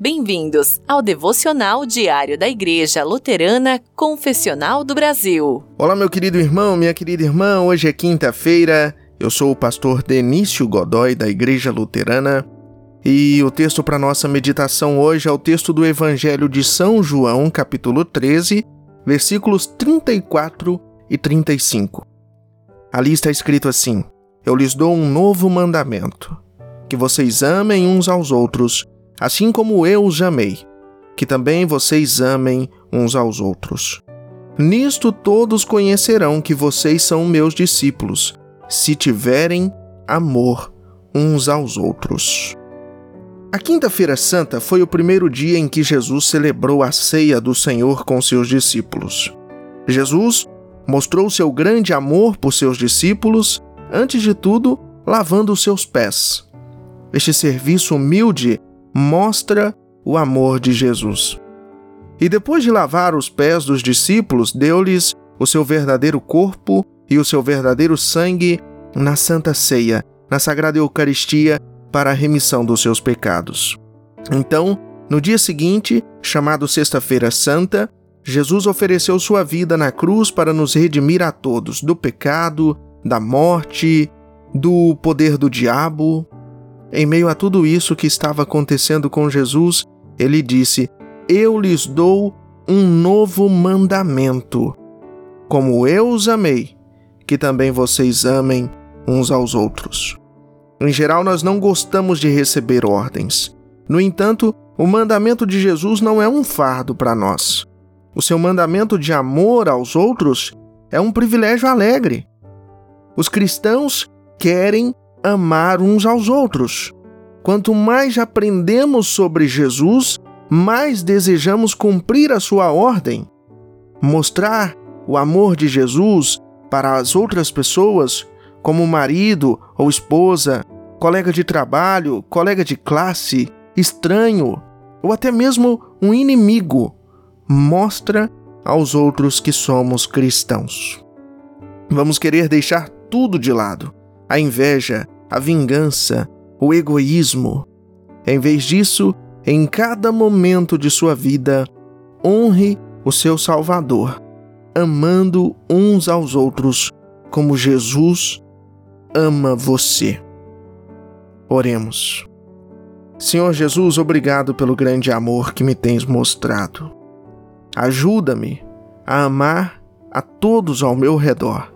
Bem-vindos ao devocional diário da Igreja Luterana Confessional do Brasil. Olá, meu querido irmão, minha querida irmã. Hoje é quinta-feira. Eu sou o pastor Denício Godoy da Igreja Luterana e o texto para nossa meditação hoje é o texto do Evangelho de São João, capítulo 13, versículos 34 e 35. Ali está escrito assim: Eu lhes dou um novo mandamento, que vocês amem uns aos outros assim como eu os amei, que também vocês amem uns aos outros. Nisto todos conhecerão que vocês são meus discípulos, se tiverem amor uns aos outros. A Quinta-feira Santa foi o primeiro dia em que Jesus celebrou a ceia do Senhor com seus discípulos. Jesus mostrou seu grande amor por seus discípulos, antes de tudo, lavando seus pés. Este serviço humilde mostra o amor de Jesus. E depois de lavar os pés dos discípulos, deu-lhes o seu verdadeiro corpo e o seu verdadeiro sangue na Santa Ceia, na Sagrada Eucaristia, para a remissão dos seus pecados. Então, no dia seguinte, chamado Sexta-feira Santa, Jesus ofereceu sua vida na cruz para nos redimir a todos do pecado, da morte, do poder do diabo, em meio a tudo isso que estava acontecendo com Jesus, ele disse: Eu lhes dou um novo mandamento. Como eu os amei, que também vocês amem uns aos outros. Em geral, nós não gostamos de receber ordens. No entanto, o mandamento de Jesus não é um fardo para nós. O seu mandamento de amor aos outros é um privilégio alegre. Os cristãos querem amar uns aos outros. Quanto mais aprendemos sobre Jesus, mais desejamos cumprir a sua ordem. Mostrar o amor de Jesus para as outras pessoas, como marido ou esposa, colega de trabalho, colega de classe, estranho ou até mesmo um inimigo, mostra aos outros que somos cristãos. Vamos querer deixar tudo de lado a inveja, a vingança, o egoísmo. Em vez disso, em cada momento de sua vida, honre o seu Salvador, amando uns aos outros como Jesus ama você. Oremos. Senhor Jesus, obrigado pelo grande amor que me tens mostrado. Ajuda-me a amar a todos ao meu redor.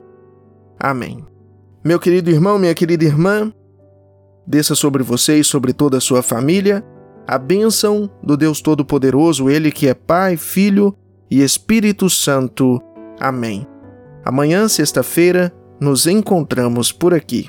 Amém. Meu querido irmão, minha querida irmã, desça sobre você e sobre toda a sua família a bênção do Deus Todo-Poderoso, Ele que é Pai, Filho e Espírito Santo. Amém. Amanhã, sexta-feira, nos encontramos por aqui.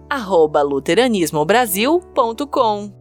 luteranismobrasil.com